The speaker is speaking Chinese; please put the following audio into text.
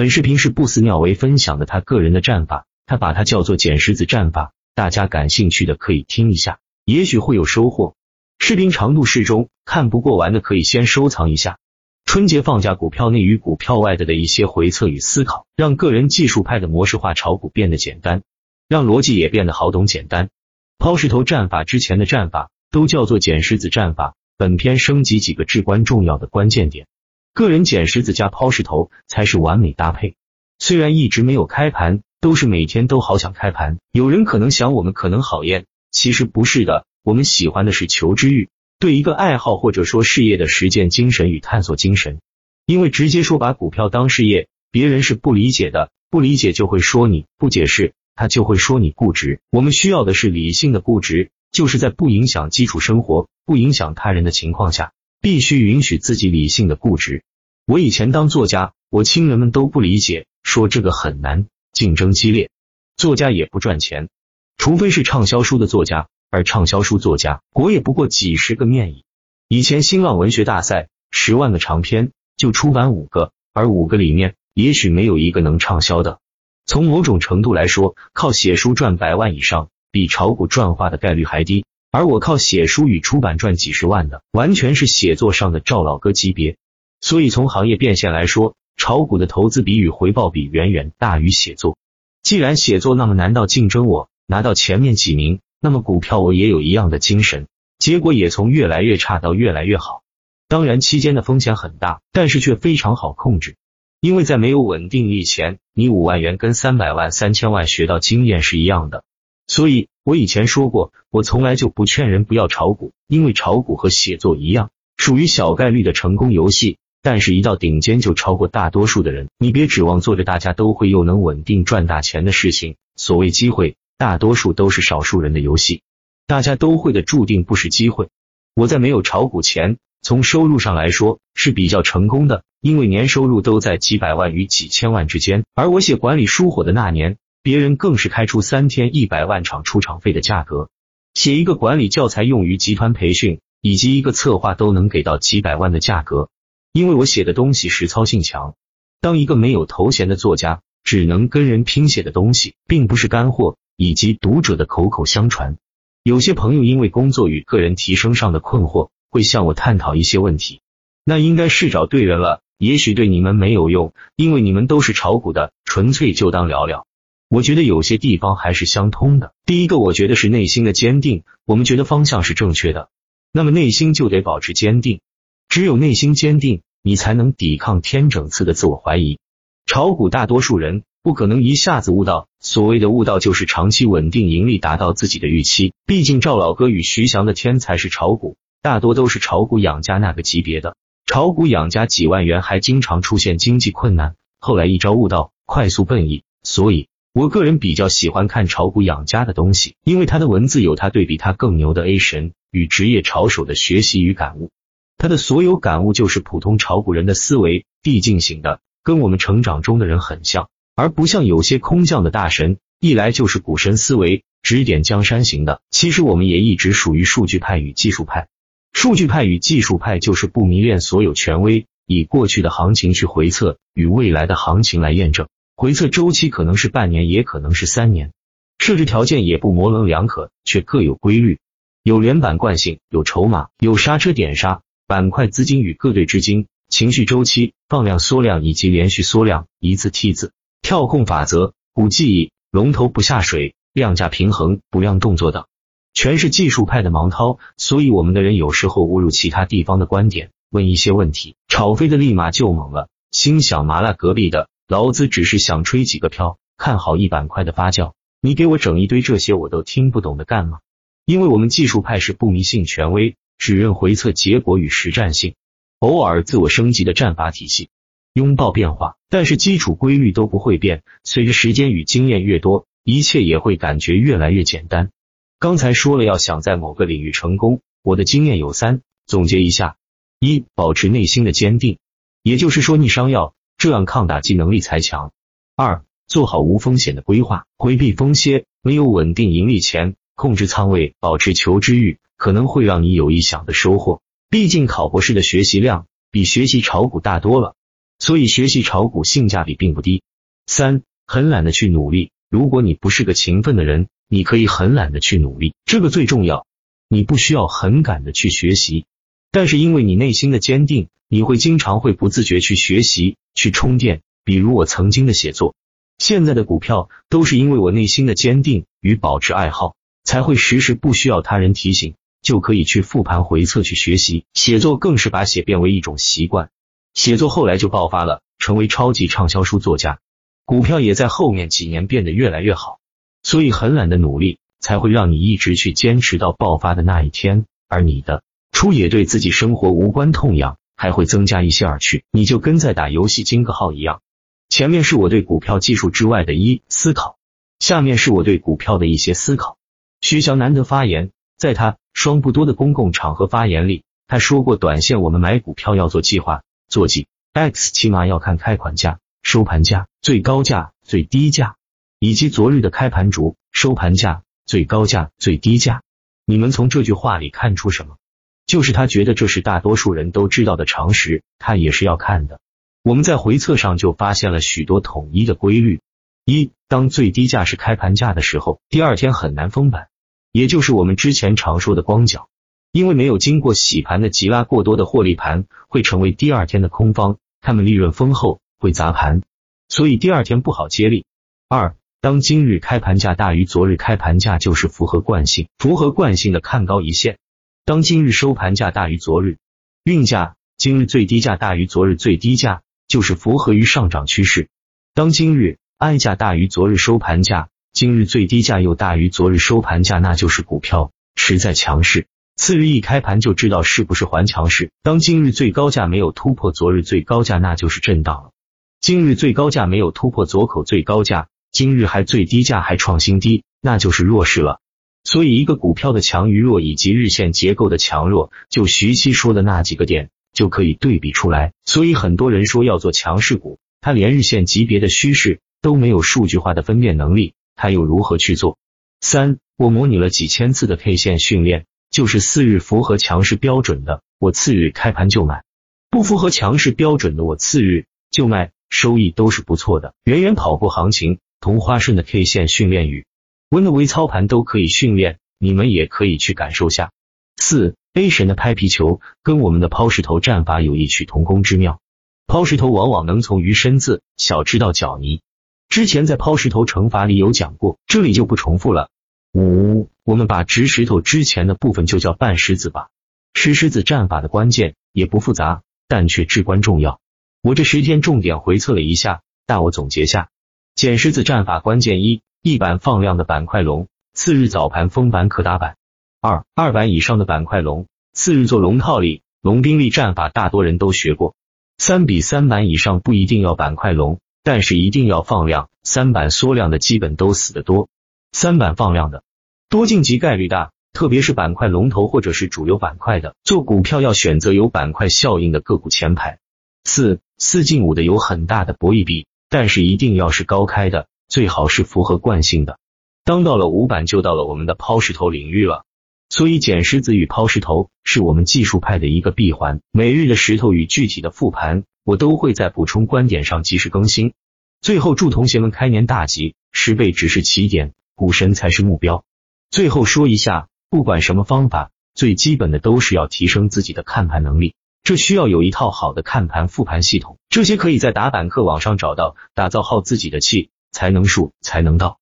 本视频是不死鸟为分享的他个人的战法，他把它叫做捡石子战法，大家感兴趣的可以听一下，也许会有收获。视频长度适中，看不过完的可以先收藏一下。春节放假，股票内与股票外的的一些回测与思考，让个人技术派的模式化炒股变得简单，让逻辑也变得好懂简单。抛石头战法之前的战法都叫做捡石子战法。本篇升级几个至关重要的关键点，个人捡石子加抛石头才是完美搭配。虽然一直没有开盘，都是每天都好想开盘。有人可能想我们可能好厌，其实不是的，我们喜欢的是求知欲，对一个爱好或者说事业的实践精神与探索精神。因为直接说把股票当事业，别人是不理解的，不理解就会说你不解释，他就会说你固执。我们需要的是理性的固执。就是在不影响基础生活、不影响他人的情况下，必须允许自己理性的固执。我以前当作家，我亲人们都不理解，说这个很难，竞争激烈，作家也不赚钱，除非是畅销书的作家，而畅销书作家国也不过几十个面矣。以前新浪文学大赛，十万个长篇就出版五个，而五个里面也许没有一个能畅销的。从某种程度来说，靠写书赚百万以上。比炒股赚化的概率还低，而我靠写书与出版赚几十万的，完全是写作上的赵老哥级别。所以从行业变现来说，炒股的投资比与回报比远远大于写作。既然写作那么难道竞争我拿到前面几名，那么股票我也有一样的精神，结果也从越来越差到越来越好。当然期间的风险很大，但是却非常好控制，因为在没有稳定力前，你五万元跟三百万、三千万学到经验是一样的。所以，我以前说过，我从来就不劝人不要炒股，因为炒股和写作一样，属于小概率的成功游戏。但是，一到顶尖就超过大多数的人。你别指望做着大家都会又能稳定赚大钱的事情。所谓机会，大多数都是少数人的游戏，大家都会的注定不是机会。我在没有炒股前，从收入上来说是比较成功的，因为年收入都在几百万与几千万之间。而我写管理书火的那年。别人更是开出三天一百万场出场费的价格，写一个管理教材用于集团培训，以及一个策划都能给到几百万的价格。因为我写的东西实操性强。当一个没有头衔的作家，只能跟人拼写的东西，并不是干货，以及读者的口口相传。有些朋友因为工作与个人提升上的困惑，会向我探讨一些问题，那应该是找对人了。也许对你们没有用，因为你们都是炒股的，纯粹就当聊聊。我觉得有些地方还是相通的。第一个，我觉得是内心的坚定。我们觉得方向是正确的，那么内心就得保持坚定。只有内心坚定，你才能抵抗天整次的自我怀疑。炒股大多数人不可能一下子悟到，所谓的悟道就是长期稳定盈利，达到自己的预期。毕竟赵老哥与徐翔的天才是炒股，大多都是炒股养家那个级别的。炒股养家几万元，还经常出现经济困难，后来一朝悟道，快速奔逸。所以。我个人比较喜欢看炒股养家的东西，因为他的文字有他对比他更牛的 A 神与职业炒手的学习与感悟。他的所有感悟就是普通炒股人的思维递进型的，跟我们成长中的人很像，而不像有些空降的大神，一来就是股神思维指点江山型的。其实我们也一直属于数据派与技术派，数据派与技术派就是不迷恋所有权威，以过去的行情去回测与未来的行情来验证。回测周期可能是半年，也可能是三年，设置条件也不模棱两可，却各有规律，有连板惯性，有筹码，有刹车点刹，板块资金与各队资金，情绪周期，放量缩量以及连续缩量，一字 T 字，跳空法则，股记忆，龙头不下水，量价平衡，不量动作等，全是技术派的盲涛。所以我们的人有时候误入其他地方的观点，问一些问题，炒飞的立马就懵了，心想麻辣隔壁的。老子只是想吹几个票，看好一板块的发酵。你给我整一堆这些我都听不懂的干嘛？因为我们技术派是不迷信权威，只认回测结果与实战性，偶尔自我升级的战法体系，拥抱变化，但是基础规律都不会变。随着时间与经验越多，一切也会感觉越来越简单。刚才说了，要想在某个领域成功，我的经验有三，总结一下：一、保持内心的坚定，也就是说逆商要。这样抗打击能力才强。二，做好无风险的规划，回避风险。没有稳定盈利前，控制仓位，保持求知欲，可能会让你有意想的收获。毕竟考博士的学习量比学习炒股大多了。所以学习炒股性价比并不低。三，很懒得去努力。如果你不是个勤奋的人，你可以很懒得去努力，这个最重要。你不需要很赶的去学习，但是因为你内心的坚定，你会经常会不自觉去学习、去充电。比如我曾经的写作，现在的股票，都是因为我内心的坚定与保持爱好，才会时时不需要他人提醒，就可以去复盘回测去学习。写作更是把写变为一种习惯，写作后来就爆发了，成为超级畅销书作家。股票也在后面几年变得越来越好，所以很懒的努力才会让你一直去坚持到爆发的那一天。而你的出也对自己生活无关痛痒，还会增加一些耳趣，你就跟在打游戏金个号一样。前面是我对股票技术之外的一思考，下面是我对股票的一些思考。徐翔难得发言，在他双不多的公共场合发言里，他说过，短线我们买股票要做计划、做计 X，起码要看开盘价、收盘价、最高价、最低价，以及昨日的开盘烛、收盘价、最高价、最低价。你们从这句话里看出什么？就是他觉得这是大多数人都知道的常识，他也是要看的。我们在回测上就发现了许多统一的规律：一，当最低价是开盘价的时候，第二天很难封板，也就是我们之前常说的光脚，因为没有经过洗盘的急拉过多的获利盘会成为第二天的空方，他们利润丰厚会砸盘，所以第二天不好接力。二，当今日开盘价大于昨日开盘价，就是符合惯性，符合惯性的看高一线；当今日收盘价大于昨日运价，今日最低价大于昨日最低价。就是符合于上涨趋势。当今日挨价大于昨日收盘价，今日最低价又大于昨日收盘价，那就是股票实在强势。次日一开盘就知道是不是还强势。当今日最高价没有突破昨日最高价，那就是震荡了。今日最高价没有突破左口最高价，今日还最低价还创新低，那就是弱势了。所以一个股票的强与弱以及日线结构的强弱，就徐熙说的那几个点。就可以对比出来，所以很多人说要做强势股，他连日线级别的趋势都没有数据化的分辨能力，他又如何去做？三，我模拟了几千次的 K 线训练，就是四日符合强势标准的，我次日开盘就买；不符合强势标准的，我次日就卖，收益都是不错的，远远跑过行情。同花顺的 K 线训练与温的微操盘都可以训练，你们也可以去感受下。四。A 神的拍皮球跟我们的抛石头战法有异曲同工之妙。抛石头往往能从鱼身子小吃到脚泥，之前在抛石头乘法里有讲过，这里就不重复了。五，我们把掷石头之前的部分就叫半石子吧。石狮子战法的关键也不复杂，但却至关重要。我这十天重点回测了一下，大我总结下：捡狮子战法关键一，一板放量的板块龙，次日早盘封板可打板。二二板以上的板块龙，次日做龙套里，龙兵力战法大多人都学过。三比三板以上不一定要板块龙，但是一定要放量。三板缩量的基本都死得多，三板放量的多晋级概率大，特别是板块龙头或者是主流板块的，做股票要选择有板块效应的个股前排。四四进五的有很大的博弈比，但是一定要是高开的，最好是符合惯性的。当到了五板，就到了我们的抛石头领域了。所以捡石子与抛石头是我们技术派的一个闭环。每日的石头与具体的复盘，我都会在补充观点上及时更新。最后祝同学们开年大吉，十倍只是起点，股神才是目标。最后说一下，不管什么方法，最基本的都是要提升自己的看盘能力，这需要有一套好的看盘复盘系统，这些可以在打板课网上找到，打造好自己的气，才能数才能到。